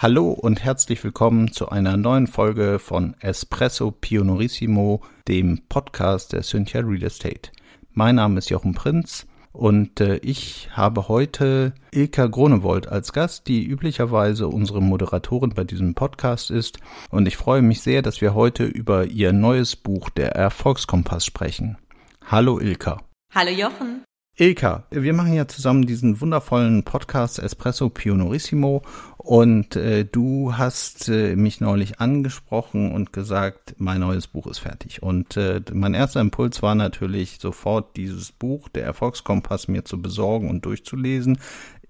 Hallo und herzlich willkommen zu einer neuen Folge von Espresso Pionorissimo, dem Podcast der Cynthia Real Estate. Mein Name ist Jochen Prinz und äh, ich habe heute Ilka Gronewold als Gast, die üblicherweise unsere Moderatorin bei diesem Podcast ist. Und ich freue mich sehr, dass wir heute über ihr neues Buch, der Erfolgskompass, sprechen. Hallo Ilka. Hallo Jochen. Ilka, wir machen ja zusammen diesen wundervollen Podcast Espresso Pionorissimo und äh, du hast äh, mich neulich angesprochen und gesagt, mein neues Buch ist fertig. Und äh, mein erster Impuls war natürlich sofort dieses Buch, der Erfolgskompass, mir zu besorgen und durchzulesen.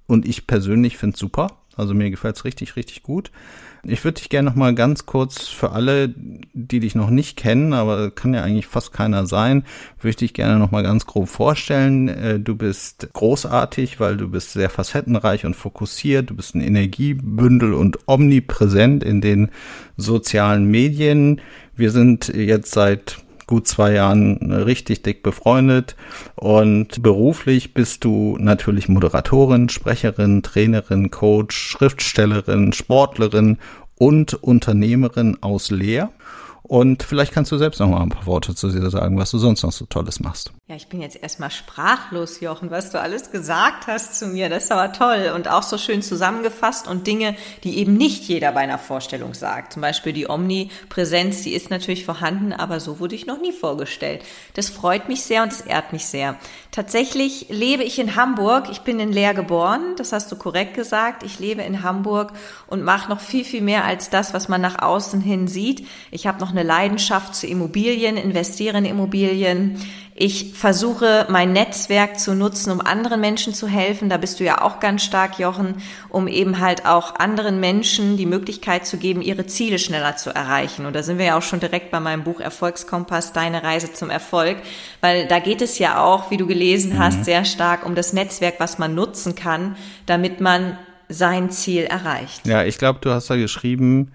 Und ich persönlich finde es super. Also mir gefällt es richtig, richtig gut. Ich würde dich gerne noch mal ganz kurz für alle, die dich noch nicht kennen, aber kann ja eigentlich fast keiner sein, würde ich dich gerne noch mal ganz grob vorstellen. Äh, du bist großartig, weil du bist sehr facettenreich und fokussiert. Du bist ein Energiebündel und omnipräsent in den sozialen Medien. Wir sind jetzt seit gut zwei Jahren richtig dick befreundet und beruflich bist du natürlich Moderatorin, Sprecherin, Trainerin, Coach, Schriftstellerin, Sportlerin und Unternehmerin aus Leer. Und vielleicht kannst du selbst noch mal ein paar Worte zu dir sagen, was du sonst noch so Tolles machst. Ja, ich bin jetzt erstmal sprachlos, Jochen, was du alles gesagt hast zu mir. Das aber toll und auch so schön zusammengefasst und Dinge, die eben nicht jeder bei einer Vorstellung sagt. Zum Beispiel die Omnipräsenz, die ist natürlich vorhanden, aber so wurde ich noch nie vorgestellt. Das freut mich sehr und das ehrt mich sehr. Tatsächlich lebe ich in Hamburg. Ich bin in Leer geboren, das hast du korrekt gesagt. Ich lebe in Hamburg und mache noch viel, viel mehr als das, was man nach außen hin sieht. Ich habe noch eine Leidenschaft zu Immobilien, investiere in Immobilien. Ich versuche mein Netzwerk zu nutzen, um anderen Menschen zu helfen. Da bist du ja auch ganz stark, Jochen, um eben halt auch anderen Menschen die Möglichkeit zu geben, ihre Ziele schneller zu erreichen. Und da sind wir ja auch schon direkt bei meinem Buch Erfolgskompass, deine Reise zum Erfolg, weil da geht es ja auch, wie du gelesen hast, mhm. sehr stark um das Netzwerk, was man nutzen kann, damit man sein Ziel erreicht. Ja, ich glaube, du hast da geschrieben,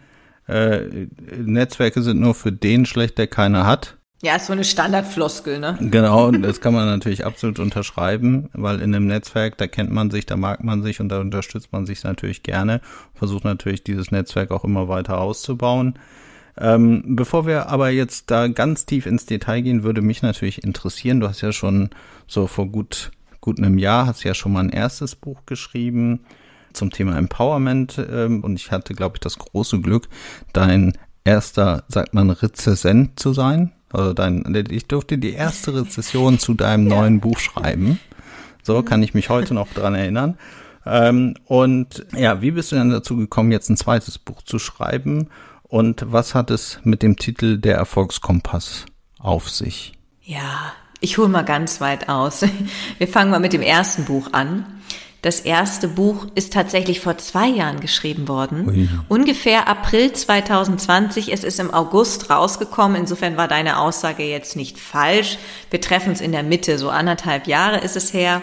äh, Netzwerke sind nur für den schlecht, der keine hat. Ja, ist so eine Standardfloskel, ne? Genau, das kann man natürlich absolut unterschreiben, weil in einem Netzwerk, da kennt man sich, da mag man sich und da unterstützt man sich natürlich gerne, versucht natürlich dieses Netzwerk auch immer weiter auszubauen. Ähm, bevor wir aber jetzt da ganz tief ins Detail gehen, würde mich natürlich interessieren, du hast ja schon so vor gut, gut einem Jahr, hast ja schon mal ein erstes Buch geschrieben zum Thema Empowerment ähm, und ich hatte, glaube ich, das große Glück, dein erster, sagt man, Rezessent zu sein also dein, ich durfte die erste Rezession zu deinem ja. neuen Buch schreiben. So kann ich mich heute noch dran erinnern. Ähm, und ja, wie bist du denn dazu gekommen, jetzt ein zweites Buch zu schreiben? Und was hat es mit dem Titel Der Erfolgskompass auf sich? Ja, ich hole mal ganz weit aus. Wir fangen mal mit dem ersten Buch an. Das erste Buch ist tatsächlich vor zwei Jahren geschrieben worden. Ui. Ungefähr April 2020. Es ist im August rausgekommen. Insofern war deine Aussage jetzt nicht falsch. Wir treffen uns in der Mitte. So anderthalb Jahre ist es her,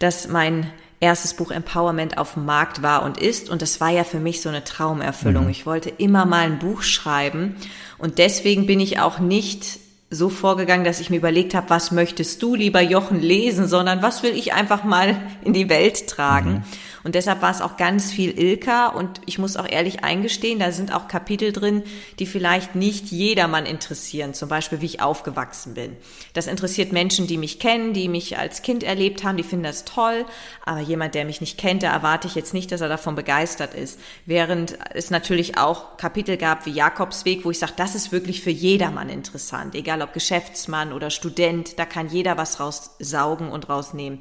dass mein erstes Buch Empowerment auf dem Markt war und ist. Und das war ja für mich so eine Traumerfüllung. Mhm. Ich wollte immer mal ein Buch schreiben. Und deswegen bin ich auch nicht so vorgegangen, dass ich mir überlegt habe, was möchtest du, lieber Jochen, lesen, sondern was will ich einfach mal in die Welt tragen. Mhm. Und deshalb war es auch ganz viel Ilka und ich muss auch ehrlich eingestehen, da sind auch Kapitel drin, die vielleicht nicht jedermann interessieren. Zum Beispiel, wie ich aufgewachsen bin. Das interessiert Menschen, die mich kennen, die mich als Kind erlebt haben, die finden das toll. Aber jemand, der mich nicht kennt, da erwarte ich jetzt nicht, dass er davon begeistert ist. Während es natürlich auch Kapitel gab wie Jakobsweg, wo ich sage, das ist wirklich für jedermann interessant. Egal ob Geschäftsmann oder Student, da kann jeder was raussaugen und rausnehmen.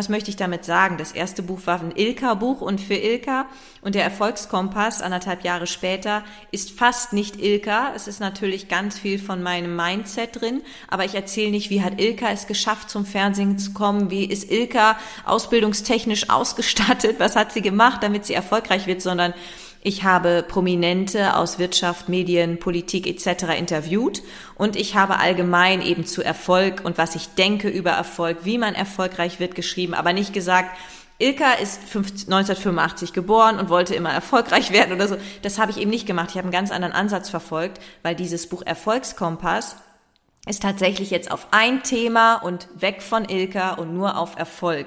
Was möchte ich damit sagen? Das erste Buch war ein Ilka-Buch und für Ilka und der Erfolgskompass anderthalb Jahre später ist fast nicht Ilka. Es ist natürlich ganz viel von meinem Mindset drin, aber ich erzähle nicht, wie hat Ilka es geschafft, zum Fernsehen zu kommen, wie ist Ilka ausbildungstechnisch ausgestattet, was hat sie gemacht, damit sie erfolgreich wird, sondern ich habe Prominente aus Wirtschaft, Medien, Politik etc. interviewt und ich habe allgemein eben zu Erfolg und was ich denke über Erfolg, wie man erfolgreich wird, geschrieben, aber nicht gesagt, Ilka ist 1985 geboren und wollte immer erfolgreich werden oder so. Das habe ich eben nicht gemacht. Ich habe einen ganz anderen Ansatz verfolgt, weil dieses Buch Erfolgskompass ist tatsächlich jetzt auf ein Thema und weg von Ilka und nur auf Erfolg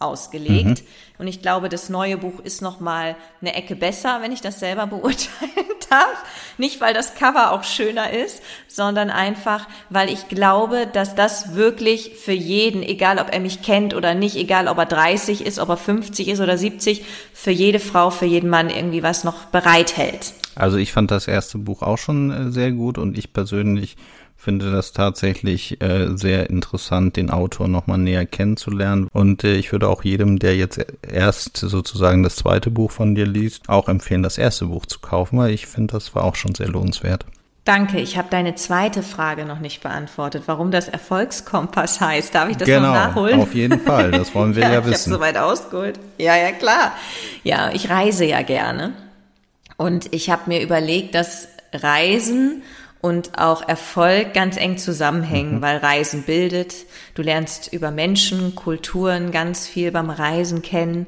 ausgelegt. Mhm. Und ich glaube, das neue Buch ist noch mal eine Ecke besser, wenn ich das selber beurteilen darf. Nicht, weil das Cover auch schöner ist, sondern einfach, weil ich glaube, dass das wirklich für jeden, egal ob er mich kennt oder nicht, egal ob er 30 ist, ob er 50 ist oder 70, für jede Frau, für jeden Mann irgendwie was noch bereithält. Also ich fand das erste Buch auch schon äh, sehr gut und ich persönlich finde das tatsächlich äh, sehr interessant, den Autor nochmal näher kennenzulernen. Und äh, ich würde auch jedem, der jetzt erst sozusagen das zweite Buch von dir liest, auch empfehlen, das erste Buch zu kaufen, weil ich finde, das war auch schon sehr lohnenswert. Danke, ich habe deine zweite Frage noch nicht beantwortet, warum das Erfolgskompass heißt. Darf ich das genau, noch nachholen? Auf jeden Fall, das wollen wir ja, ja wissen. Ich habe soweit ausgeholt. Ja, ja, klar. Ja, ich reise ja gerne. Und ich habe mir überlegt, dass Reisen und auch Erfolg ganz eng zusammenhängen, mhm. weil Reisen bildet. Du lernst über Menschen, Kulturen ganz viel beim Reisen kennen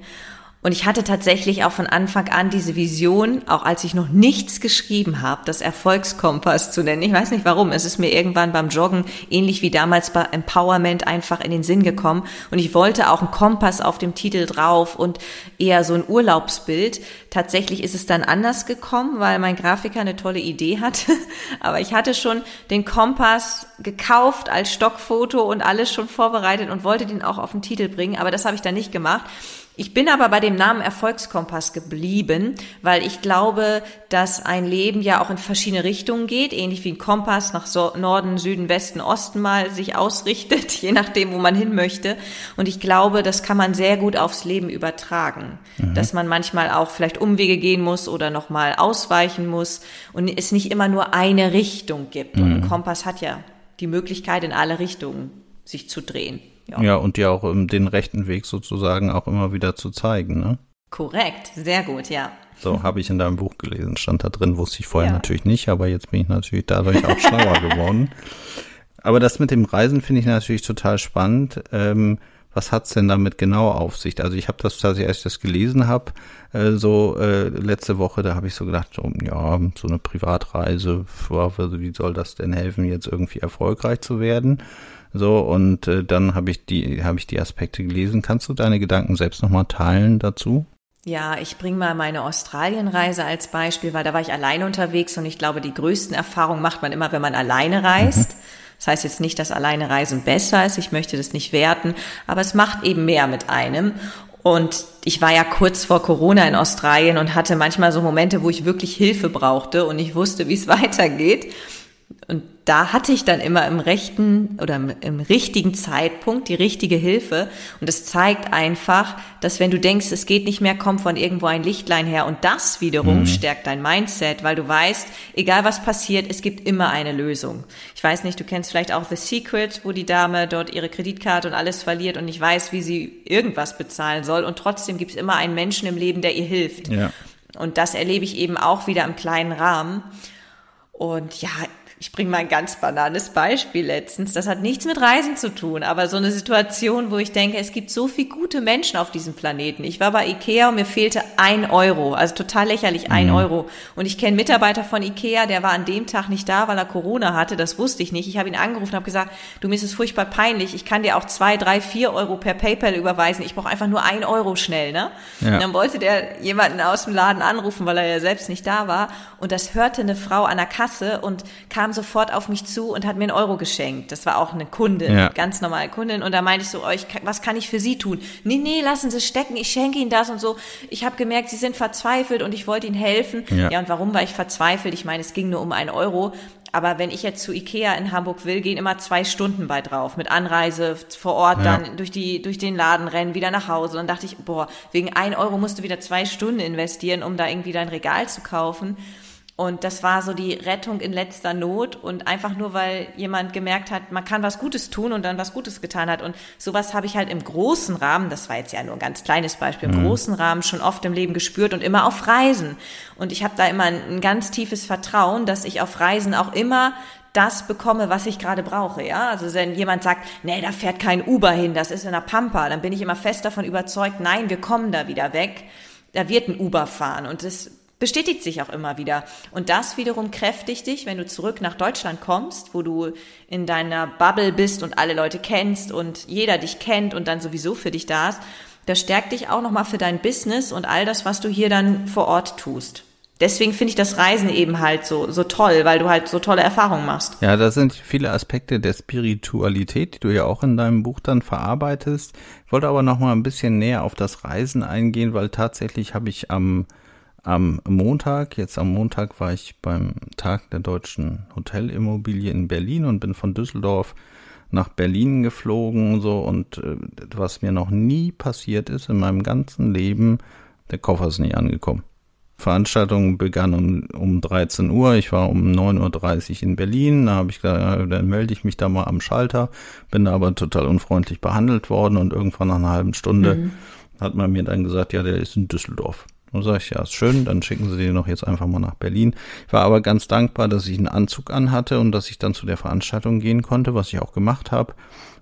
und ich hatte tatsächlich auch von Anfang an diese Vision, auch als ich noch nichts geschrieben habe, das Erfolgskompass zu nennen. Ich weiß nicht warum. Es ist mir irgendwann beim Joggen, ähnlich wie damals bei Empowerment, einfach in den Sinn gekommen. Und ich wollte auch einen Kompass auf dem Titel drauf und eher so ein Urlaubsbild. Tatsächlich ist es dann anders gekommen, weil mein Grafiker eine tolle Idee hatte. Aber ich hatte schon den Kompass gekauft als Stockfoto und alles schon vorbereitet und wollte den auch auf den Titel bringen. Aber das habe ich dann nicht gemacht. Ich bin aber bei dem Namen Erfolgskompass geblieben, weil ich glaube, dass ein Leben ja auch in verschiedene Richtungen geht, ähnlich wie ein Kompass nach Norden, Süden, Westen, Osten mal sich ausrichtet, je nachdem, wo man hin möchte. Und ich glaube, das kann man sehr gut aufs Leben übertragen, mhm. dass man manchmal auch vielleicht Umwege gehen muss oder nochmal ausweichen muss und es nicht immer nur eine Richtung gibt. Mhm. Und ein mhm. Kompass hat ja die Möglichkeit, in alle Richtungen sich zu drehen. Ja. ja, und dir auch den rechten Weg sozusagen auch immer wieder zu zeigen, ne? Korrekt, sehr gut, ja. So, habe ich in deinem Buch gelesen, stand da drin, wusste ich vorher ja. natürlich nicht, aber jetzt bin ich natürlich dadurch auch schlauer geworden. Aber das mit dem Reisen finde ich natürlich total spannend. Ähm, was hat's denn damit genau auf sich? Also ich habe das tatsächlich, als ich das gelesen habe, äh, so äh, letzte Woche, da habe ich so gedacht, so, ja, so eine Privatreise, wie soll das denn helfen, jetzt irgendwie erfolgreich zu werden? So, und äh, dann habe ich die, habe ich die Aspekte gelesen. Kannst du deine Gedanken selbst nochmal teilen dazu? Ja, ich bringe mal meine Australienreise als Beispiel, weil da war ich alleine unterwegs und ich glaube, die größten Erfahrungen macht man immer, wenn man alleine reist. Mhm. Das heißt jetzt nicht, dass alleine Reisen besser ist, ich möchte das nicht werten, aber es macht eben mehr mit einem. Und ich war ja kurz vor Corona in Australien und hatte manchmal so Momente, wo ich wirklich Hilfe brauchte und ich wusste, wie es weitergeht. Da hatte ich dann immer im rechten oder im, richtigen Zeitpunkt die richtige Hilfe. Und das zeigt einfach, dass wenn du denkst, es geht nicht mehr, kommt von irgendwo ein Lichtlein her. Und das wiederum mhm. stärkt dein Mindset, weil du weißt, egal was passiert, es gibt immer eine Lösung. Ich weiß nicht, du kennst vielleicht auch The Secret, wo die Dame dort ihre Kreditkarte und alles verliert und nicht weiß, wie sie irgendwas bezahlen soll. Und trotzdem gibt es immer einen Menschen im Leben, der ihr hilft. Ja. Und das erlebe ich eben auch wieder im kleinen Rahmen. Und ja, ich bringe mal ein ganz banales Beispiel letztens. Das hat nichts mit Reisen zu tun, aber so eine Situation, wo ich denke, es gibt so viele gute Menschen auf diesem Planeten. Ich war bei Ikea und mir fehlte ein Euro, also total lächerlich ein mhm. Euro. Und ich kenne Mitarbeiter von Ikea, der war an dem Tag nicht da, weil er Corona hatte. Das wusste ich nicht. Ich habe ihn angerufen und habe gesagt, du mir ist es furchtbar peinlich. Ich kann dir auch zwei, drei, vier Euro per PayPal überweisen. Ich brauche einfach nur ein Euro schnell, ne? Ja. Und dann wollte der jemanden aus dem Laden anrufen, weil er ja selbst nicht da war. Und das hörte eine Frau an der Kasse und kam kam sofort auf mich zu und hat mir einen Euro geschenkt. Das war auch eine Kundin, ja. ganz normale Kundin. Und da meinte ich so, euch, oh, was kann ich für Sie tun? Nee, nee, lassen Sie stecken, ich schenke Ihnen das und so. Ich habe gemerkt, Sie sind verzweifelt und ich wollte Ihnen helfen. Ja. ja, und warum war ich verzweifelt? Ich meine, es ging nur um einen Euro. Aber wenn ich jetzt zu Ikea in Hamburg will, gehen immer zwei Stunden bei drauf. Mit Anreise vor Ort, ja. dann durch, die, durch den Laden rennen, wieder nach Hause. Und dann dachte ich, boah, wegen ein Euro musst du wieder zwei Stunden investieren, um da irgendwie dein Regal zu kaufen. Und das war so die Rettung in letzter Not und einfach nur, weil jemand gemerkt hat, man kann was Gutes tun und dann was Gutes getan hat. Und sowas habe ich halt im großen Rahmen, das war jetzt ja nur ein ganz kleines Beispiel, im mhm. großen Rahmen schon oft im Leben gespürt und immer auf Reisen. Und ich habe da immer ein, ein ganz tiefes Vertrauen, dass ich auf Reisen auch immer das bekomme, was ich gerade brauche, ja. Also wenn jemand sagt, nee, da fährt kein Uber hin, das ist in der Pampa, dann bin ich immer fest davon überzeugt, nein, wir kommen da wieder weg. Da wird ein Uber fahren und das bestätigt sich auch immer wieder. Und das wiederum kräftigt dich, wenn du zurück nach Deutschland kommst, wo du in deiner Bubble bist und alle Leute kennst und jeder dich kennt und dann sowieso für dich da ist, Das stärkt dich auch nochmal für dein Business und all das, was du hier dann vor Ort tust. Deswegen finde ich das Reisen eben halt so, so toll, weil du halt so tolle Erfahrungen machst. Ja, das sind viele Aspekte der Spiritualität, die du ja auch in deinem Buch dann verarbeitest. Ich wollte aber noch mal ein bisschen näher auf das Reisen eingehen, weil tatsächlich habe ich am am Montag, jetzt am Montag war ich beim Tag der deutschen Hotelimmobilie in Berlin und bin von Düsseldorf nach Berlin geflogen so und äh, was mir noch nie passiert ist in meinem ganzen Leben, der Koffer ist nicht angekommen. Veranstaltung begann um, um 13 Uhr. Ich war um 9.30 Uhr in Berlin. Da habe ich gesagt, dann melde ich mich da mal am Schalter. Bin da aber total unfreundlich behandelt worden und irgendwann nach einer halben Stunde mhm. hat man mir dann gesagt, ja, der ist in Düsseldorf. Und sage ich, ja, ist schön, dann schicken Sie den doch jetzt einfach mal nach Berlin. Ich war aber ganz dankbar, dass ich einen Anzug anhatte und dass ich dann zu der Veranstaltung gehen konnte, was ich auch gemacht habe.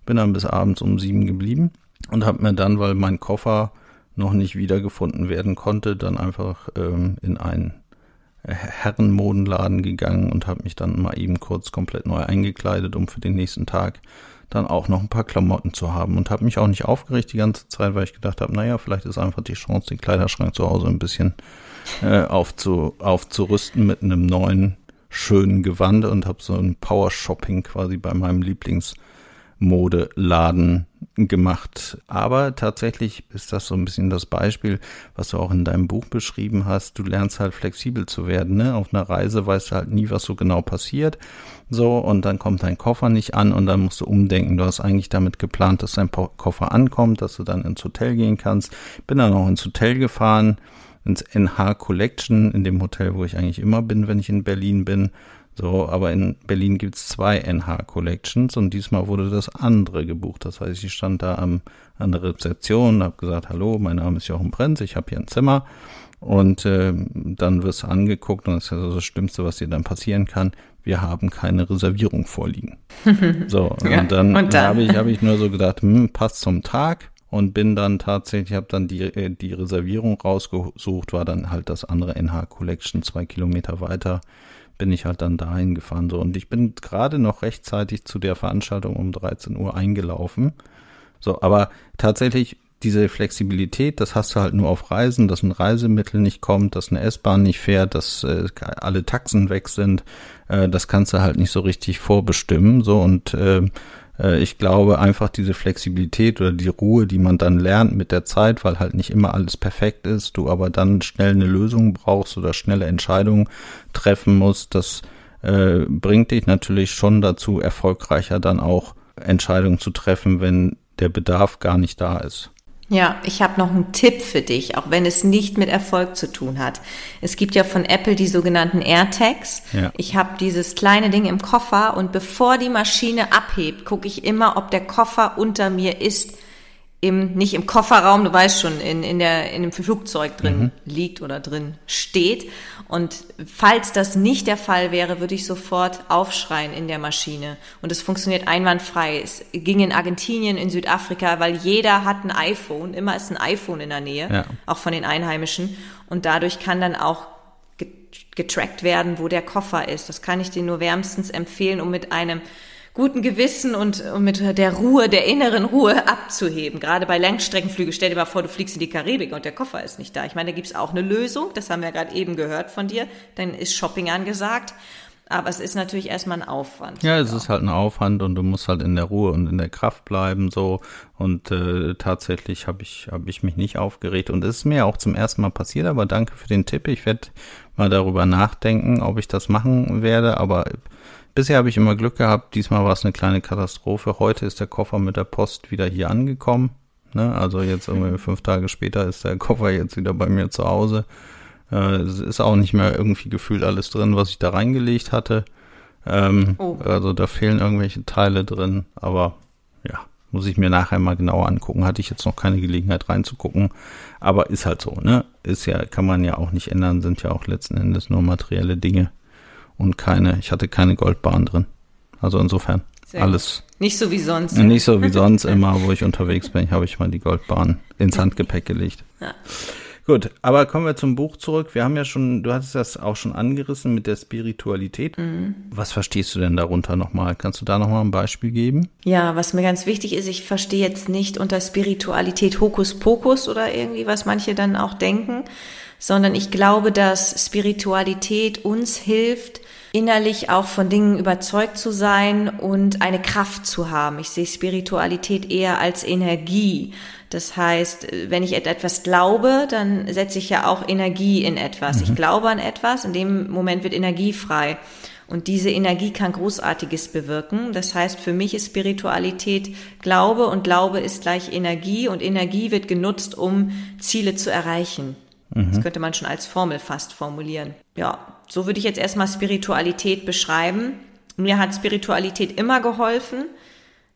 Bin dann bis abends um sieben geblieben und habe mir dann, weil mein Koffer noch nicht wiedergefunden werden konnte, dann einfach ähm, in einen Herrenmodenladen gegangen und habe mich dann mal eben kurz komplett neu eingekleidet, um für den nächsten Tag dann auch noch ein paar Klamotten zu haben. Und habe mich auch nicht aufgeregt die ganze Zeit, weil ich gedacht habe, naja, vielleicht ist einfach die Chance, den Kleiderschrank zu Hause ein bisschen äh, aufzu, aufzurüsten mit einem neuen schönen Gewand und habe so ein Power Shopping quasi bei meinem Lieblingsmodeladen gemacht. Aber tatsächlich ist das so ein bisschen das Beispiel, was du auch in deinem Buch beschrieben hast. Du lernst halt flexibel zu werden. Ne? Auf einer Reise weißt du halt nie, was so genau passiert. So, und dann kommt dein Koffer nicht an und dann musst du umdenken. Du hast eigentlich damit geplant, dass dein Koffer ankommt, dass du dann ins Hotel gehen kannst. Bin dann auch ins Hotel gefahren, ins NH Collection, in dem Hotel, wo ich eigentlich immer bin, wenn ich in Berlin bin. So, aber in Berlin gibt's zwei NH Collections und diesmal wurde das andere gebucht. Das heißt, ich stand da am, an der Rezeption, habe gesagt, hallo, mein Name ist Jochen Brenz, ich habe hier ein Zimmer. Und äh, dann wirst du angeguckt und das ist ja das Schlimmste, was dir dann passieren kann. Wir haben keine Reservierung vorliegen. so, ja, und dann, dann. habe ich, hab ich nur so gedacht, hm, passt zum Tag und bin dann tatsächlich, habe dann die, äh, die Reservierung rausgesucht, war dann halt das andere NH Collection zwei Kilometer weiter bin ich halt dann dahin gefahren. So, und ich bin gerade noch rechtzeitig zu der Veranstaltung um 13 Uhr eingelaufen. So, aber tatsächlich diese Flexibilität, das hast du halt nur auf Reisen, dass ein Reisemittel nicht kommt, dass eine S-Bahn nicht fährt, dass äh, alle Taxen weg sind, äh, das kannst du halt nicht so richtig vorbestimmen. So und äh, ich glaube einfach diese Flexibilität oder die Ruhe, die man dann lernt mit der Zeit, weil halt nicht immer alles perfekt ist, du aber dann schnell eine Lösung brauchst oder schnelle Entscheidungen treffen musst, das äh, bringt dich natürlich schon dazu, erfolgreicher dann auch Entscheidungen zu treffen, wenn der Bedarf gar nicht da ist. Ja, ich habe noch einen Tipp für dich, auch wenn es nicht mit Erfolg zu tun hat. Es gibt ja von Apple die sogenannten AirTags. Ja. Ich habe dieses kleine Ding im Koffer und bevor die Maschine abhebt, gucke ich immer, ob der Koffer unter mir ist im, nicht im Kofferraum, du weißt schon, in, in, der, in dem Flugzeug drin mhm. liegt oder drin steht. Und falls das nicht der Fall wäre, würde ich sofort aufschreien in der Maschine. Und es funktioniert einwandfrei. Es ging in Argentinien, in Südafrika, weil jeder hat ein iPhone, immer ist ein iPhone in der Nähe, ja. auch von den Einheimischen. Und dadurch kann dann auch getrackt werden, wo der Koffer ist. Das kann ich dir nur wärmstens empfehlen, um mit einem guten Gewissen und, und mit der Ruhe, der inneren Ruhe abzuheben. Gerade bei Langstreckenflügen, stell dir mal vor, du fliegst in die Karibik und der Koffer ist nicht da. Ich meine, da gibt's auch eine Lösung, das haben wir gerade eben gehört von dir, dann ist Shopping angesagt. Aber es ist natürlich erstmal ein Aufwand. Ja, es ist halt ein Aufwand und du musst halt in der Ruhe und in der Kraft bleiben so. Und äh, tatsächlich habe ich habe ich mich nicht aufgeregt und es ist mir auch zum ersten Mal passiert. Aber danke für den Tipp. Ich werde mal darüber nachdenken, ob ich das machen werde. Aber Bisher habe ich immer Glück gehabt, diesmal war es eine kleine Katastrophe. Heute ist der Koffer mit der Post wieder hier angekommen. Ne? Also jetzt irgendwie fünf Tage später ist der Koffer jetzt wieder bei mir zu Hause. Äh, es ist auch nicht mehr irgendwie gefühlt alles drin, was ich da reingelegt hatte. Ähm, oh. Also da fehlen irgendwelche Teile drin, aber ja, muss ich mir nachher mal genauer angucken. Hatte ich jetzt noch keine Gelegenheit reinzugucken, aber ist halt so, ne? Ist ja, kann man ja auch nicht ändern, sind ja auch letzten Endes nur materielle Dinge und keine, ich hatte keine Goldbahn drin. Also insofern Sehr alles. Gut. Nicht so wie sonst. Nicht so wie sonst immer, wo ich unterwegs bin, habe ich mal die Goldbahn ins Handgepäck gelegt. Ja. Gut, aber kommen wir zum Buch zurück. Wir haben ja schon, du hattest das auch schon angerissen mit der Spiritualität. Mhm. Was verstehst du denn darunter nochmal? Kannst du da nochmal ein Beispiel geben? Ja, was mir ganz wichtig ist, ich verstehe jetzt nicht unter Spiritualität Hokuspokus oder irgendwie, was manche dann auch denken, sondern ich glaube, dass Spiritualität uns hilft, innerlich auch von Dingen überzeugt zu sein und eine Kraft zu haben. Ich sehe Spiritualität eher als Energie. Das heißt, wenn ich etwas glaube, dann setze ich ja auch Energie in etwas. Mhm. Ich glaube an etwas, in dem Moment wird Energie frei. Und diese Energie kann Großartiges bewirken. Das heißt, für mich ist Spiritualität Glaube und Glaube ist gleich Energie und Energie wird genutzt, um Ziele zu erreichen. Mhm. Das könnte man schon als Formel fast formulieren. Ja, so würde ich jetzt erstmal Spiritualität beschreiben. Mir hat Spiritualität immer geholfen.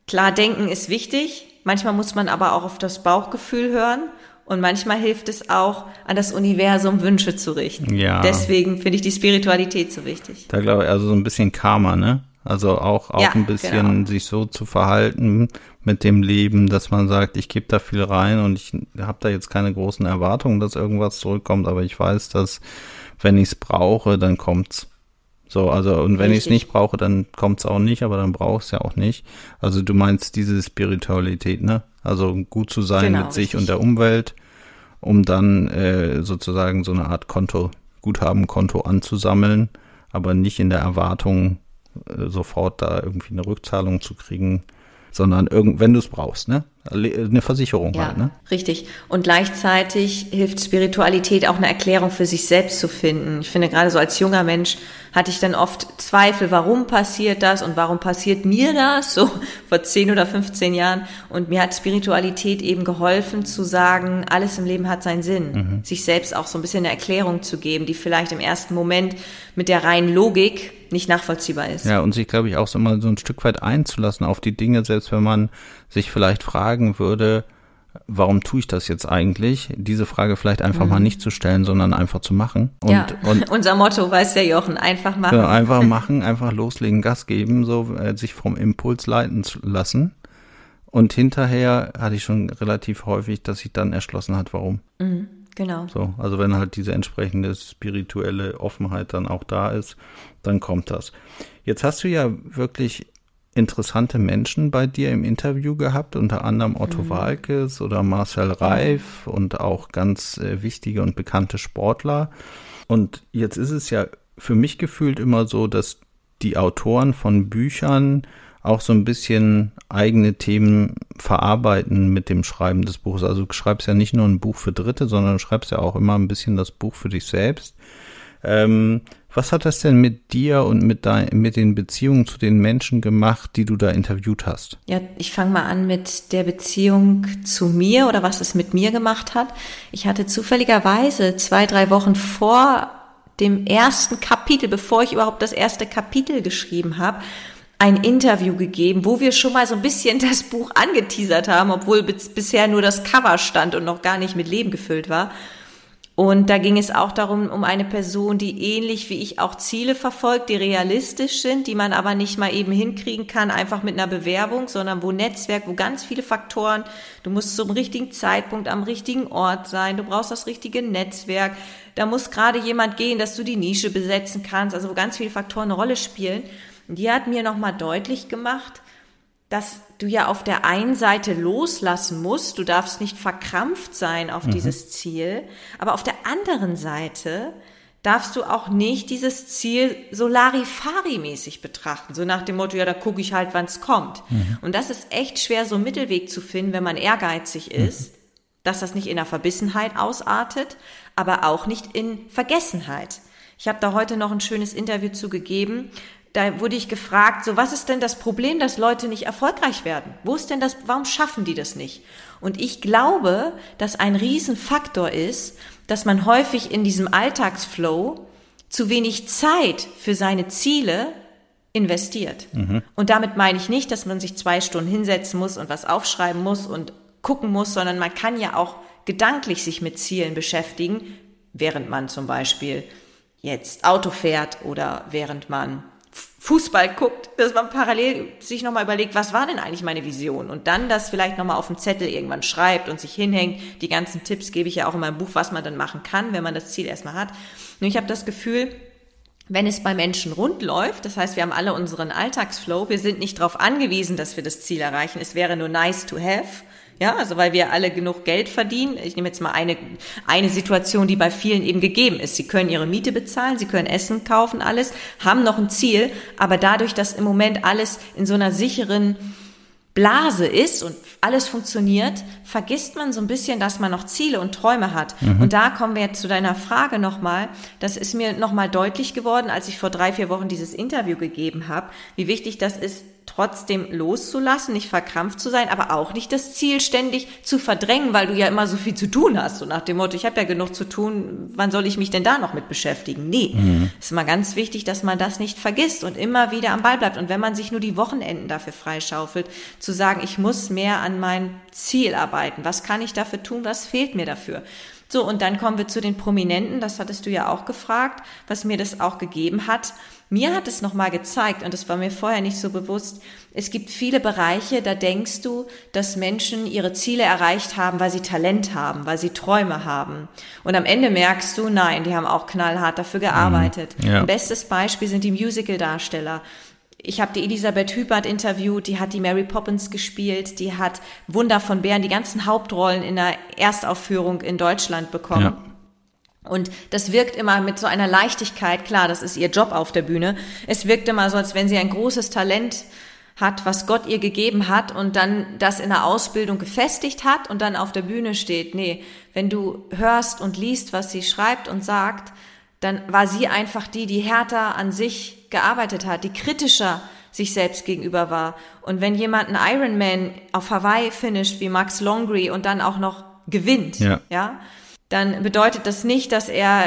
Klar, denken ist wichtig. Manchmal muss man aber auch auf das Bauchgefühl hören. Und manchmal hilft es auch, an das Universum Wünsche zu richten. Ja. Deswegen finde ich die Spiritualität so wichtig. Da glaube ich, also so ein bisschen Karma, ne? Also auch, auch ja, ein bisschen genau. sich so zu verhalten mit dem Leben, dass man sagt, ich gebe da viel rein und ich habe da jetzt keine großen Erwartungen, dass irgendwas zurückkommt, aber ich weiß, dass wenn ich es brauche, dann kommt's. So, also und wenn ich es nicht brauche, dann kommt's auch nicht, aber dann brauchst ja auch nicht. Also du meinst diese Spiritualität, ne? Also gut zu sein genau, mit sich richtig. und der Umwelt, um dann äh, sozusagen so eine Art Konto, Guthabenkonto anzusammeln, aber nicht in der Erwartung, sofort da irgendwie eine Rückzahlung zu kriegen, sondern irgend, wenn du es brauchst, ne? Eine Versicherung ja, halt, ne? Richtig. Und gleichzeitig hilft Spiritualität auch eine Erklärung für sich selbst zu finden. Ich finde, gerade so als junger Mensch hatte ich dann oft Zweifel, warum passiert das und warum passiert mir das, so vor 10 oder 15 Jahren. Und mir hat Spiritualität eben geholfen zu sagen, alles im Leben hat seinen Sinn. Mhm. Sich selbst auch so ein bisschen eine Erklärung zu geben, die vielleicht im ersten Moment mit der reinen Logik nicht nachvollziehbar ist. Ja, und sich, glaube ich, auch so mal so ein Stück weit einzulassen auf die Dinge, selbst wenn man sich vielleicht fragen würde, warum tue ich das jetzt eigentlich? Diese Frage vielleicht einfach mhm. mal nicht zu stellen, sondern einfach zu machen. Und, ja, und unser Motto weiß der Jochen, einfach machen. Ja, einfach machen, einfach loslegen, Gas geben, so äh, sich vom Impuls leiten zu lassen. Und hinterher hatte ich schon relativ häufig, dass sich dann erschlossen hat, warum. Mhm, genau. So, also wenn halt diese entsprechende spirituelle Offenheit dann auch da ist, dann kommt das. Jetzt hast du ja wirklich interessante Menschen bei dir im Interview gehabt, unter anderem Otto mhm. Walkes oder Marcel Reif und auch ganz äh, wichtige und bekannte Sportler. Und jetzt ist es ja für mich gefühlt immer so, dass die Autoren von Büchern auch so ein bisschen eigene Themen verarbeiten mit dem Schreiben des Buches. Also du schreibst ja nicht nur ein Buch für Dritte, sondern du schreibst ja auch immer ein bisschen das Buch für dich selbst. Ähm, was hat das denn mit dir und mit, dein, mit den Beziehungen zu den Menschen gemacht, die du da interviewt hast? Ja, ich fange mal an mit der Beziehung zu mir oder was es mit mir gemacht hat. Ich hatte zufälligerweise zwei, drei Wochen vor dem ersten Kapitel, bevor ich überhaupt das erste Kapitel geschrieben habe, ein Interview gegeben, wo wir schon mal so ein bisschen das Buch angeteasert haben, obwohl bisher nur das Cover stand und noch gar nicht mit Leben gefüllt war. Und da ging es auch darum, um eine Person, die ähnlich wie ich auch Ziele verfolgt, die realistisch sind, die man aber nicht mal eben hinkriegen kann, einfach mit einer Bewerbung, sondern wo Netzwerk, wo ganz viele Faktoren, du musst zum richtigen Zeitpunkt am richtigen Ort sein, du brauchst das richtige Netzwerk, da muss gerade jemand gehen, dass du die Nische besetzen kannst, also wo ganz viele Faktoren eine Rolle spielen. Und die hat mir nochmal deutlich gemacht, dass du ja auf der einen Seite loslassen musst, du darfst nicht verkrampft sein auf mhm. dieses Ziel, aber auf der anderen Seite darfst du auch nicht dieses Ziel so Larifari-mäßig betrachten, so nach dem Motto, ja, da gucke ich halt, wann es kommt. Mhm. Und das ist echt schwer, so einen Mittelweg zu finden, wenn man ehrgeizig mhm. ist, dass das nicht in der Verbissenheit ausartet, aber auch nicht in Vergessenheit. Ich habe da heute noch ein schönes Interview zugegeben da wurde ich gefragt, so was ist denn das Problem, dass Leute nicht erfolgreich werden? Wo ist denn das, warum schaffen die das nicht? Und ich glaube, dass ein Riesenfaktor ist, dass man häufig in diesem Alltagsflow zu wenig Zeit für seine Ziele investiert. Mhm. Und damit meine ich nicht, dass man sich zwei Stunden hinsetzen muss und was aufschreiben muss und gucken muss, sondern man kann ja auch gedanklich sich mit Zielen beschäftigen, während man zum Beispiel jetzt Auto fährt oder während man Fußball guckt, dass man parallel sich nochmal überlegt, was war denn eigentlich meine Vision? Und dann das vielleicht nochmal auf dem Zettel irgendwann schreibt und sich hinhängt. Die ganzen Tipps gebe ich ja auch in meinem Buch, was man dann machen kann, wenn man das Ziel erstmal hat. Nur ich habe das Gefühl, wenn es bei Menschen rund läuft, das heißt, wir haben alle unseren Alltagsflow, wir sind nicht darauf angewiesen, dass wir das Ziel erreichen. Es wäre nur nice to have. Ja, also weil wir alle genug Geld verdienen. Ich nehme jetzt mal eine, eine Situation, die bei vielen eben gegeben ist. Sie können ihre Miete bezahlen, sie können Essen kaufen, alles, haben noch ein Ziel, aber dadurch, dass im Moment alles in so einer sicheren Blase ist und alles funktioniert, vergisst man so ein bisschen, dass man noch Ziele und Träume hat. Mhm. Und da kommen wir jetzt zu deiner Frage nochmal. Das ist mir nochmal deutlich geworden, als ich vor drei, vier Wochen dieses Interview gegeben habe, wie wichtig das ist, trotzdem loszulassen, nicht verkrampft zu sein, aber auch nicht das Ziel ständig zu verdrängen, weil du ja immer so viel zu tun hast. So nach dem Motto, ich habe ja genug zu tun, wann soll ich mich denn da noch mit beschäftigen? Nee, mhm. ist immer ganz wichtig, dass man das nicht vergisst und immer wieder am Ball bleibt. Und wenn man sich nur die Wochenenden dafür freischaufelt, zu sagen, ich muss mehr an mein Ziel arbeiten, was kann ich dafür tun, was fehlt mir dafür? So, und dann kommen wir zu den Prominenten, das hattest du ja auch gefragt, was mir das auch gegeben hat. Mir hat es nochmal gezeigt, und das war mir vorher nicht so bewusst, es gibt viele Bereiche, da denkst du, dass Menschen ihre Ziele erreicht haben, weil sie Talent haben, weil sie Träume haben. Und am Ende merkst du, nein, die haben auch knallhart dafür gearbeitet. Mhm, ja. Ein bestes Beispiel sind die Musical-Darsteller. Ich habe die Elisabeth Hübert interviewt, die hat die Mary Poppins gespielt, die hat Wunder von Bären, die ganzen Hauptrollen in der Erstaufführung in Deutschland bekommen. Ja. Und das wirkt immer mit so einer Leichtigkeit, klar, das ist ihr Job auf der Bühne. Es wirkt immer so, als wenn sie ein großes Talent hat, was Gott ihr gegeben hat und dann das in der Ausbildung gefestigt hat und dann auf der Bühne steht. Nee, wenn du hörst und liest, was sie schreibt und sagt, dann war sie einfach die, die härter an sich gearbeitet hat, die kritischer sich selbst gegenüber war. Und wenn jemand einen Ironman auf Hawaii finisht wie Max Longree und dann auch noch gewinnt, ja, ja dann bedeutet das nicht, dass er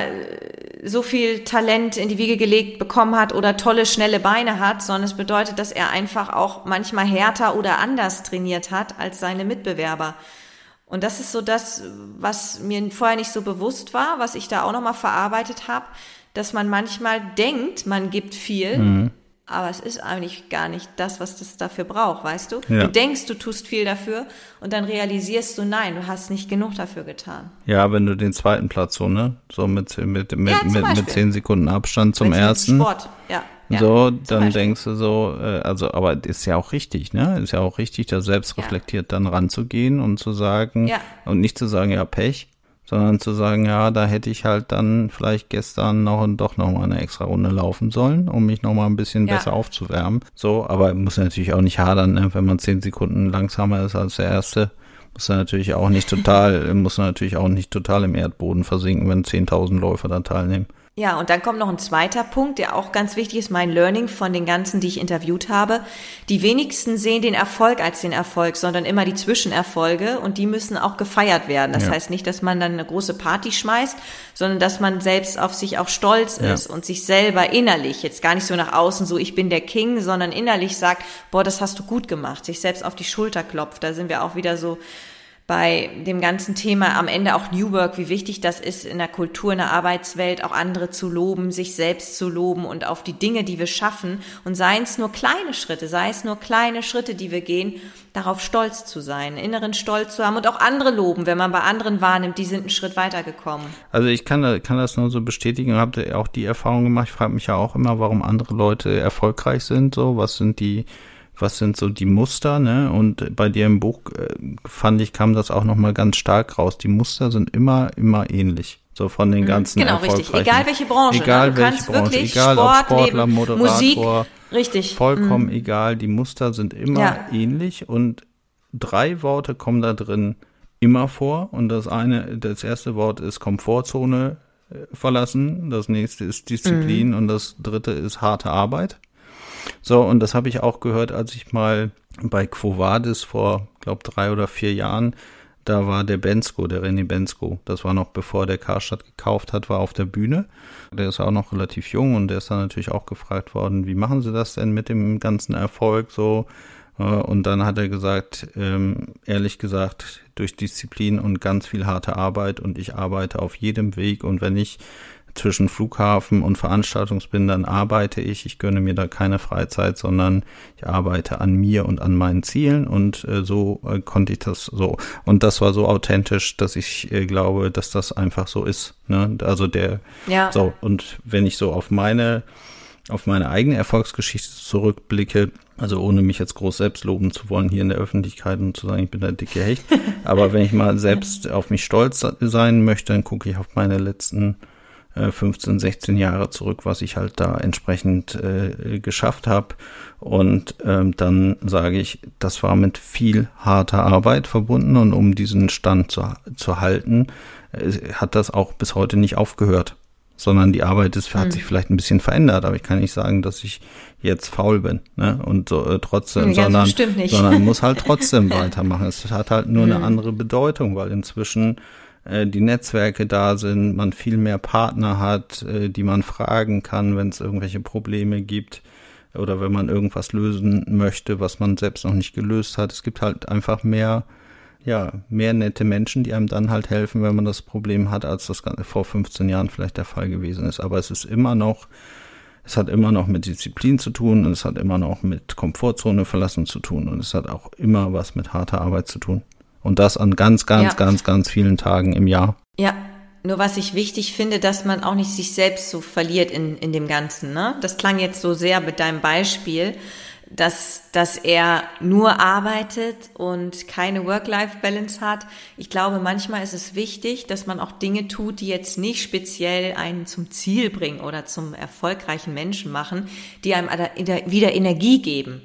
so viel Talent in die Wiege gelegt bekommen hat oder tolle, schnelle Beine hat, sondern es bedeutet, dass er einfach auch manchmal härter oder anders trainiert hat als seine Mitbewerber. Und das ist so das, was mir vorher nicht so bewusst war, was ich da auch nochmal verarbeitet habe, dass man manchmal denkt, man gibt viel, mhm aber es ist eigentlich gar nicht das, was das dafür braucht, weißt du? Ja. Du denkst, du tust viel dafür und dann realisierst du, nein, du hast nicht genug dafür getan. Ja, wenn du den zweiten Platz so, ne? So mit, mit, mit, ja, mit, mit zehn Sekunden Abstand zum Wenn's ersten. Sport, ja. Ja, so, dann denkst du so, äh, also, aber ist ja auch richtig, ne? Ist ja auch richtig, da selbst reflektiert ja. dann ranzugehen und zu sagen, ja. und nicht zu sagen, ja, Pech, sondern zu sagen, ja, da hätte ich halt dann vielleicht gestern noch und doch noch mal eine extra Runde laufen sollen, um mich noch mal ein bisschen ja. besser aufzuwärmen. So, aber muss natürlich auch nicht hadern, ne? wenn man zehn Sekunden langsamer ist als der erste. Muss er natürlich auch nicht total, muss er natürlich auch nicht total im Erdboden versinken, wenn 10.000 Läufer da teilnehmen. Ja, und dann kommt noch ein zweiter Punkt, der auch ganz wichtig ist, mein Learning von den ganzen, die ich interviewt habe. Die wenigsten sehen den Erfolg als den Erfolg, sondern immer die Zwischenerfolge und die müssen auch gefeiert werden. Das ja. heißt nicht, dass man dann eine große Party schmeißt, sondern dass man selbst auf sich auch stolz ja. ist und sich selber innerlich, jetzt gar nicht so nach außen so, ich bin der King, sondern innerlich sagt, boah, das hast du gut gemacht, sich selbst auf die Schulter klopft. Da sind wir auch wieder so bei dem ganzen Thema am Ende auch New Work, wie wichtig das ist, in der Kultur, in der Arbeitswelt auch andere zu loben, sich selbst zu loben und auf die Dinge, die wir schaffen. Und seien es nur kleine Schritte, sei es nur kleine Schritte, die wir gehen, darauf stolz zu sein, inneren Stolz zu haben und auch andere loben, wenn man bei anderen wahrnimmt, die sind einen Schritt weitergekommen. Also ich kann, kann das nur so bestätigen, habe auch die Erfahrung gemacht, ich frage mich ja auch immer, warum andere Leute erfolgreich sind, so, was sind die was sind so die Muster, ne? Und bei dir im Buch äh, fand ich, kam das auch nochmal ganz stark raus. Die Muster sind immer, immer ähnlich. So von den mhm. ganzen Genau, richtig. Egal welche Branche. Egal ne? welche Branche. Wirklich egal Sport, ob Sportler, Leben, Moderator. Musik. Richtig. Vollkommen mhm. egal. Die Muster sind immer ja. ähnlich und drei Worte kommen da drin immer vor. Und das eine, das erste Wort ist Komfortzone äh, verlassen. Das nächste ist Disziplin mhm. und das dritte ist harte Arbeit. So, und das habe ich auch gehört, als ich mal bei Quo Vadis vor, glaube drei oder vier Jahren, da war der Bensko, der René Bensko. Das war noch bevor der Karstadt gekauft hat, war auf der Bühne. Der ist auch noch relativ jung und der ist dann natürlich auch gefragt worden, wie machen Sie das denn mit dem ganzen Erfolg so? Äh, und dann hat er gesagt, ähm, ehrlich gesagt, durch Disziplin und ganz viel harte Arbeit und ich arbeite auf jedem Weg und wenn ich zwischen Flughafen und Veranstaltungsbin, dann arbeite ich. Ich gönne mir da keine Freizeit, sondern ich arbeite an mir und an meinen Zielen und äh, so äh, konnte ich das so. Und das war so authentisch, dass ich äh, glaube, dass das einfach so ist. Ne? Also der, ja. so, und wenn ich so auf meine, auf meine eigene Erfolgsgeschichte zurückblicke, also ohne mich jetzt groß selbst loben zu wollen hier in der Öffentlichkeit und zu sagen, ich bin der dicke Hecht. Aber wenn ich mal selbst auf mich stolz sein möchte, dann gucke ich auf meine letzten 15, äh, 16 Jahre zurück, was ich halt da entsprechend äh, geschafft habe. Und ähm, dann sage ich, das war mit viel harter Arbeit verbunden und um diesen Stand zu, zu halten, äh, hat das auch bis heute nicht aufgehört sondern die Arbeit ist, hat mhm. sich vielleicht ein bisschen verändert, aber ich kann nicht sagen, dass ich jetzt faul bin, ne? Und so äh, trotzdem, ja, sondern, sondern muss halt trotzdem weitermachen. Es hat halt nur mhm. eine andere Bedeutung, weil inzwischen äh, die Netzwerke da sind, man viel mehr Partner hat, äh, die man fragen kann, wenn es irgendwelche Probleme gibt oder wenn man irgendwas lösen möchte, was man selbst noch nicht gelöst hat. Es gibt halt einfach mehr ja, mehr nette Menschen, die einem dann halt helfen, wenn man das Problem hat, als das vor 15 Jahren vielleicht der Fall gewesen ist. Aber es ist immer noch, es hat immer noch mit Disziplin zu tun und es hat immer noch mit Komfortzone verlassen zu tun und es hat auch immer was mit harter Arbeit zu tun. Und das an ganz, ganz, ja. ganz, ganz vielen Tagen im Jahr. Ja, nur was ich wichtig finde, dass man auch nicht sich selbst so verliert in, in dem Ganzen. Ne? Das klang jetzt so sehr mit deinem Beispiel dass, dass er nur arbeitet und keine Work-Life-Balance hat. Ich glaube, manchmal ist es wichtig, dass man auch Dinge tut, die jetzt nicht speziell einen zum Ziel bringen oder zum erfolgreichen Menschen machen, die einem wieder Energie geben.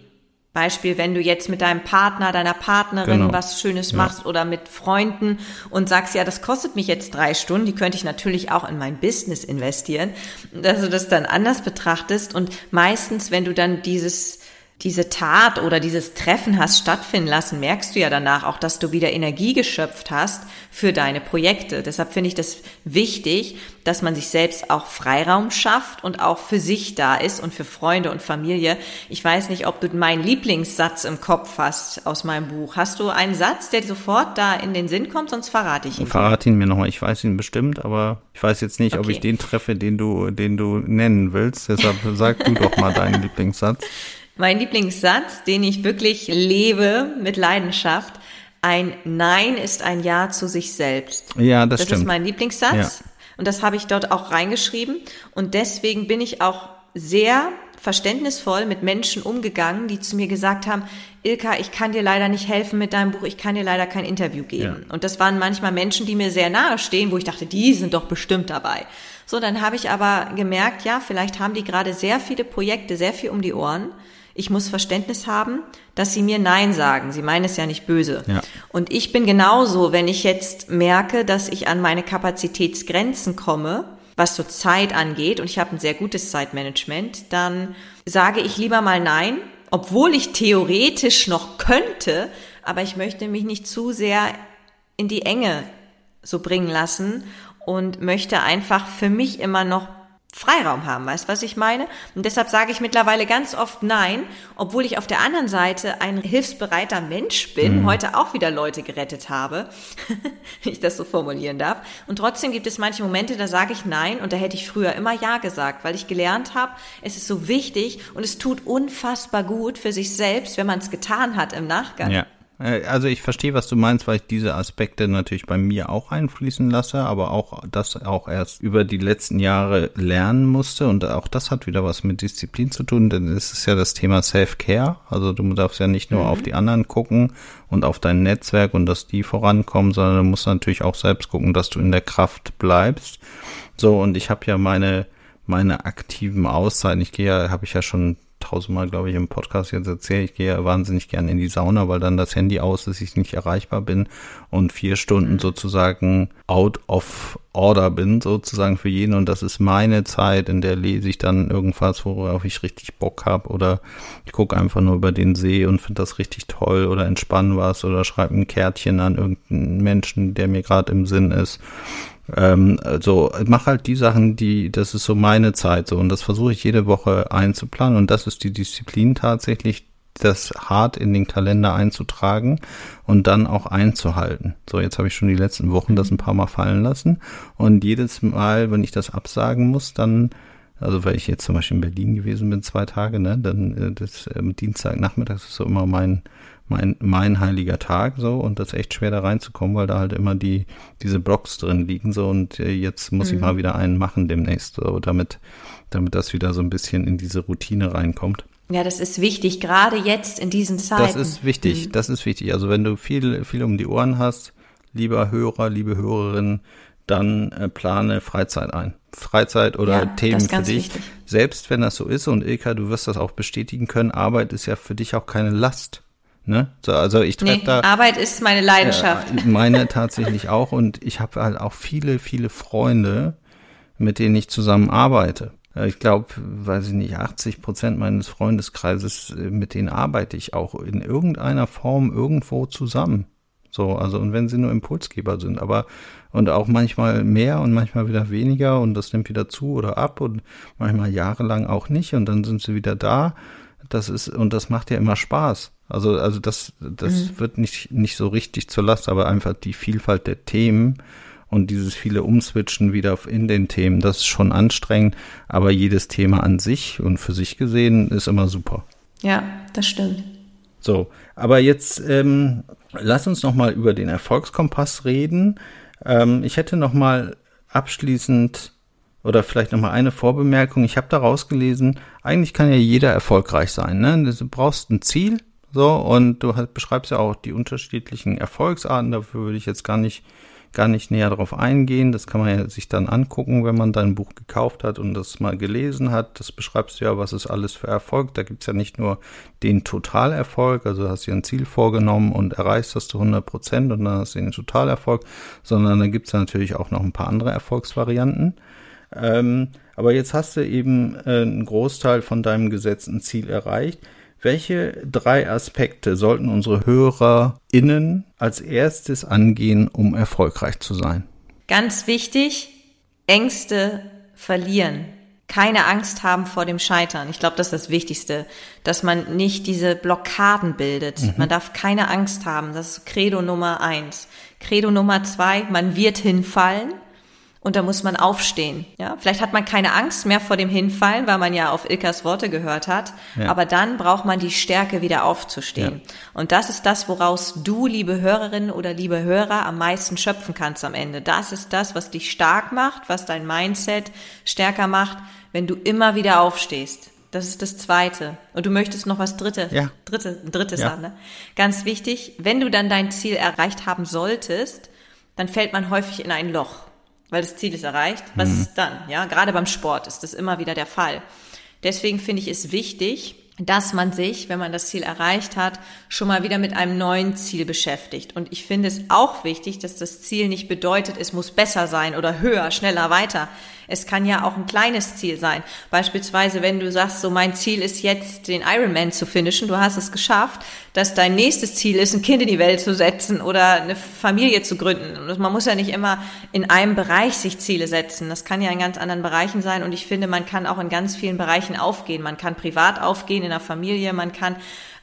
Beispiel, wenn du jetzt mit deinem Partner, deiner Partnerin genau. was Schönes ja. machst oder mit Freunden und sagst, ja, das kostet mich jetzt drei Stunden, die könnte ich natürlich auch in mein Business investieren, dass du das dann anders betrachtest und meistens, wenn du dann dieses diese Tat oder dieses Treffen hast stattfinden lassen, merkst du ja danach auch, dass du wieder Energie geschöpft hast für deine Projekte. Deshalb finde ich das wichtig, dass man sich selbst auch Freiraum schafft und auch für sich da ist und für Freunde und Familie. Ich weiß nicht, ob du meinen Lieblingssatz im Kopf hast aus meinem Buch. Hast du einen Satz, der sofort da in den Sinn kommt, sonst verrate ich ihn. Verrate ihn mir nochmal. Ich weiß ihn bestimmt, aber ich weiß jetzt nicht, okay. ob ich den treffe, den du, den du nennen willst. Deshalb sag du doch mal deinen Lieblingssatz. Mein Lieblingssatz, den ich wirklich lebe mit Leidenschaft, ein Nein ist ein Ja zu sich selbst. Ja, das, das stimmt. Das ist mein Lieblingssatz. Ja. Und das habe ich dort auch reingeschrieben. Und deswegen bin ich auch sehr verständnisvoll mit Menschen umgegangen, die zu mir gesagt haben, Ilka, ich kann dir leider nicht helfen mit deinem Buch, ich kann dir leider kein Interview geben. Ja. Und das waren manchmal Menschen, die mir sehr nahe stehen, wo ich dachte, die sind doch bestimmt dabei. So, dann habe ich aber gemerkt, ja, vielleicht haben die gerade sehr viele Projekte, sehr viel um die Ohren ich muss Verständnis haben, dass sie mir Nein sagen. Sie meinen es ja nicht böse. Ja. Und ich bin genauso, wenn ich jetzt merke, dass ich an meine Kapazitätsgrenzen komme, was so Zeit angeht, und ich habe ein sehr gutes Zeitmanagement, dann sage ich lieber mal Nein, obwohl ich theoretisch noch könnte, aber ich möchte mich nicht zu sehr in die Enge so bringen lassen und möchte einfach für mich immer noch Freiraum haben, weißt was ich meine? Und deshalb sage ich mittlerweile ganz oft nein, obwohl ich auf der anderen Seite ein hilfsbereiter Mensch bin, mhm. heute auch wieder Leute gerettet habe, wenn ich das so formulieren darf. Und trotzdem gibt es manche Momente, da sage ich nein und da hätte ich früher immer ja gesagt, weil ich gelernt habe, es ist so wichtig und es tut unfassbar gut für sich selbst, wenn man es getan hat im Nachgang. Ja. Äh, also ich verstehe, was du meinst, weil ich diese Aspekte natürlich bei mir auch einfließen lasse, aber auch das auch erst über die letzten Jahre lernen musste und auch das hat wieder was mit Disziplin zu tun, denn es ist ja das Thema Self-Care. Also du darfst ja nicht nur mhm. auf die anderen gucken und auf dein Netzwerk und dass die vorankommen, sondern du musst natürlich auch selbst gucken, dass du in der Kraft bleibst. So und ich habe ja meine meine aktiven Auszeiten. Ich gehe ja, habe ich ja schon tausendmal, glaube ich, im Podcast jetzt erzählt, ich gehe ja wahnsinnig gern in die Sauna, weil dann das Handy aus ist, ich nicht erreichbar bin und vier Stunden mhm. sozusagen out of order bin, sozusagen für jeden. Und das ist meine Zeit, in der lese ich dann irgendwas, worauf ich richtig Bock habe oder ich gucke einfach nur über den See und finde das richtig toll oder entspann was oder schreibe ein Kärtchen an irgendeinen Menschen, der mir gerade im Sinn ist. Ähm, also mach halt die Sachen, die, das ist so meine Zeit so und das versuche ich jede Woche einzuplanen und das ist die Disziplin tatsächlich, das hart in den Kalender einzutragen und dann auch einzuhalten. So, jetzt habe ich schon die letzten Wochen das ein paar Mal fallen lassen und jedes Mal, wenn ich das absagen muss, dann also weil ich jetzt zum Beispiel in Berlin gewesen bin, zwei Tage, ne, dann äh, das äh, Dienstagnachmittag ist so immer mein mein, mein heiliger Tag so und das ist echt schwer da reinzukommen, weil da halt immer die, diese Blocks drin liegen so und äh, jetzt muss mhm. ich mal wieder einen machen demnächst, so damit, damit das wieder so ein bisschen in diese Routine reinkommt. Ja, das ist wichtig, gerade jetzt in diesen Zeiten. Das ist wichtig, mhm. das ist wichtig. Also wenn du viel, viel um die Ohren hast, lieber Hörer, liebe Hörerin, dann äh, plane Freizeit ein. Freizeit oder ja, Themen für dich. Wichtig. Selbst wenn das so ist und Ilka, du wirst das auch bestätigen können, Arbeit ist ja für dich auch keine Last. Ne? So, also ich treffe nee, da. Arbeit ist meine Leidenschaft. Äh, meine tatsächlich auch und ich habe halt auch viele, viele Freunde, mit denen ich zusammen arbeite. Ich glaube, weiß ich nicht, 80 Prozent meines Freundeskreises, äh, mit denen arbeite ich auch in irgendeiner Form irgendwo zusammen. So, also und wenn sie nur Impulsgeber sind, aber und auch manchmal mehr und manchmal wieder weniger und das nimmt wieder zu oder ab und manchmal jahrelang auch nicht und dann sind sie wieder da. Das ist und das macht ja immer Spaß. Also, also das, das mhm. wird nicht, nicht so richtig zur Last, aber einfach die Vielfalt der Themen und dieses viele Umswitchen wieder in den Themen, das ist schon anstrengend, aber jedes Thema an sich und für sich gesehen ist immer super. Ja, das stimmt. So, aber jetzt ähm, lass uns noch mal über den Erfolgskompass reden. Ähm, ich hätte noch mal abschließend oder vielleicht noch mal eine Vorbemerkung. Ich habe daraus gelesen, eigentlich kann ja jeder erfolgreich sein. Ne? Du brauchst ein Ziel, so, und du beschreibst ja auch die unterschiedlichen Erfolgsarten, dafür würde ich jetzt gar nicht, gar nicht näher darauf eingehen. Das kann man ja sich dann angucken, wenn man dein Buch gekauft hat und das mal gelesen hat. Das beschreibst du ja, was ist alles für Erfolg. Da gibt's ja nicht nur den Totalerfolg, also hast du ein Ziel vorgenommen und erreichst das zu 100 Prozent und dann hast du den Totalerfolg, sondern da gibt's ja natürlich auch noch ein paar andere Erfolgsvarianten. Ähm, aber jetzt hast du eben äh, einen Großteil von deinem gesetzten Ziel erreicht. Welche drei Aspekte sollten unsere HörerInnen als erstes angehen, um erfolgreich zu sein? Ganz wichtig, Ängste verlieren. Keine Angst haben vor dem Scheitern. Ich glaube, das ist das Wichtigste, dass man nicht diese Blockaden bildet. Mhm. Man darf keine Angst haben. Das ist Credo Nummer eins. Credo Nummer zwei, man wird hinfallen und da muss man aufstehen. Ja, vielleicht hat man keine Angst mehr vor dem Hinfallen, weil man ja auf Ilkas Worte gehört hat. Ja. Aber dann braucht man die Stärke, wieder aufzustehen. Ja. Und das ist das, woraus du, liebe Hörerinnen oder liebe Hörer, am meisten schöpfen kannst am Ende. Das ist das, was dich stark macht, was dein Mindset stärker macht, wenn du immer wieder aufstehst. Das ist das Zweite. Und du möchtest noch was Dritte, ja. Dritte, Drittes ja. sagen. Ne? Ganz wichtig, wenn du dann dein Ziel erreicht haben solltest, dann fällt man häufig in ein Loch weil das Ziel ist erreicht. Was mhm. ist dann? Ja, gerade beim Sport ist das immer wieder der Fall. Deswegen finde ich es wichtig, dass man sich, wenn man das Ziel erreicht hat, schon mal wieder mit einem neuen Ziel beschäftigt. Und ich finde es auch wichtig, dass das Ziel nicht bedeutet, es muss besser sein oder höher, schneller, weiter. Es kann ja auch ein kleines Ziel sein. Beispielsweise, wenn du sagst, so mein Ziel ist jetzt, den Ironman zu finishen, du hast es geschafft, dass dein nächstes Ziel ist, ein Kind in die Welt zu setzen oder eine Familie zu gründen. Man muss ja nicht immer in einem Bereich sich Ziele setzen. Das kann ja in ganz anderen Bereichen sein. Und ich finde, man kann auch in ganz vielen Bereichen aufgehen. Man kann privat aufgehen, in der Familie, man kann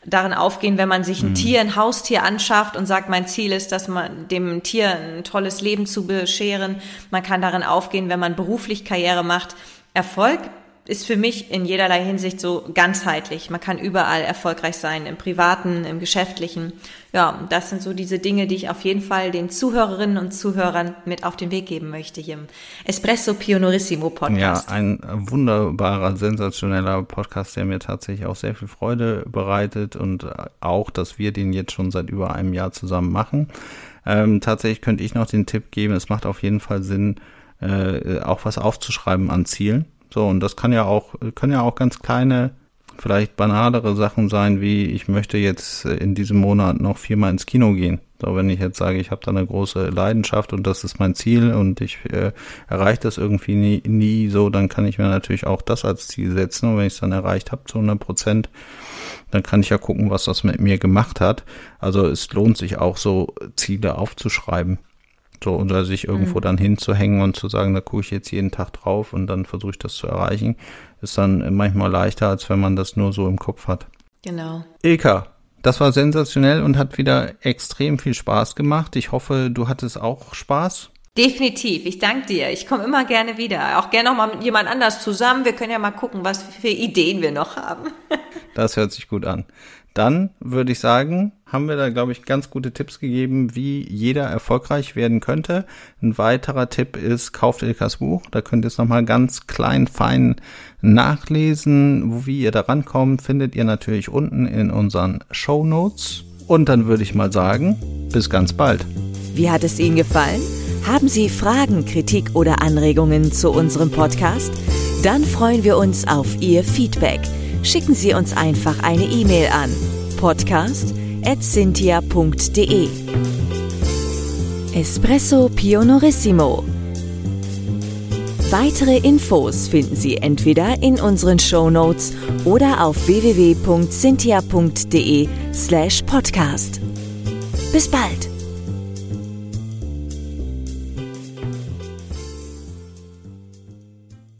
darin aufgehen, wenn man sich ein mhm. Tier, ein Haustier anschafft und sagt, mein Ziel ist, dass man dem Tier ein tolles Leben zu bescheren. Man kann darin aufgehen, wenn man beruflich Karriere macht. Erfolg ist für mich in jederlei Hinsicht so ganzheitlich. Man kann überall erfolgreich sein, im privaten, im geschäftlichen. Ja, das sind so diese Dinge, die ich auf jeden Fall den Zuhörerinnen und Zuhörern mit auf den Weg geben möchte hier im Espresso Pionorissimo Podcast. Ja, ein wunderbarer, sensationeller Podcast, der mir tatsächlich auch sehr viel Freude bereitet und auch, dass wir den jetzt schon seit über einem Jahr zusammen machen. Ähm, tatsächlich könnte ich noch den Tipp geben, es macht auf jeden Fall Sinn, äh, auch was aufzuschreiben an Zielen so, und das kann ja auch, können ja auch ganz kleine, vielleicht banalere Sachen sein, wie ich möchte jetzt in diesem Monat noch viermal ins Kino gehen. So, wenn ich jetzt sage, ich habe da eine große Leidenschaft und das ist mein Ziel und ich äh, erreiche das irgendwie nie, nie so, dann kann ich mir natürlich auch das als Ziel setzen. Und wenn ich es dann erreicht habe zu 100 Prozent, dann kann ich ja gucken, was das mit mir gemacht hat. Also es lohnt sich auch so Ziele aufzuschreiben. So, oder sich irgendwo mhm. dann hinzuhängen und zu sagen, da gucke ich jetzt jeden Tag drauf und dann versuche ich das zu erreichen, ist dann manchmal leichter, als wenn man das nur so im Kopf hat. Genau. Ilka, das war sensationell und hat wieder extrem viel Spaß gemacht. Ich hoffe, du hattest auch Spaß. Definitiv. Ich danke dir. Ich komme immer gerne wieder. Auch gerne noch mal mit jemand anders zusammen. Wir können ja mal gucken, was für Ideen wir noch haben. das hört sich gut an. Dann würde ich sagen, haben wir da, glaube ich, ganz gute Tipps gegeben, wie jeder erfolgreich werden könnte. Ein weiterer Tipp ist, kauft Ilkas Buch. Da könnt ihr es nochmal ganz klein, fein nachlesen. Wie ihr da rankommt, findet ihr natürlich unten in unseren Show Notes. Und dann würde ich mal sagen, bis ganz bald. Wie hat es Ihnen gefallen? Haben Sie Fragen, Kritik oder Anregungen zu unserem Podcast? Dann freuen wir uns auf Ihr Feedback. Schicken Sie uns einfach eine E-Mail an podcast.cynthia.de Espresso Pionorissimo Weitere Infos finden Sie entweder in unseren Show Notes oder auf www.cynthia.de slash podcast. Bis bald!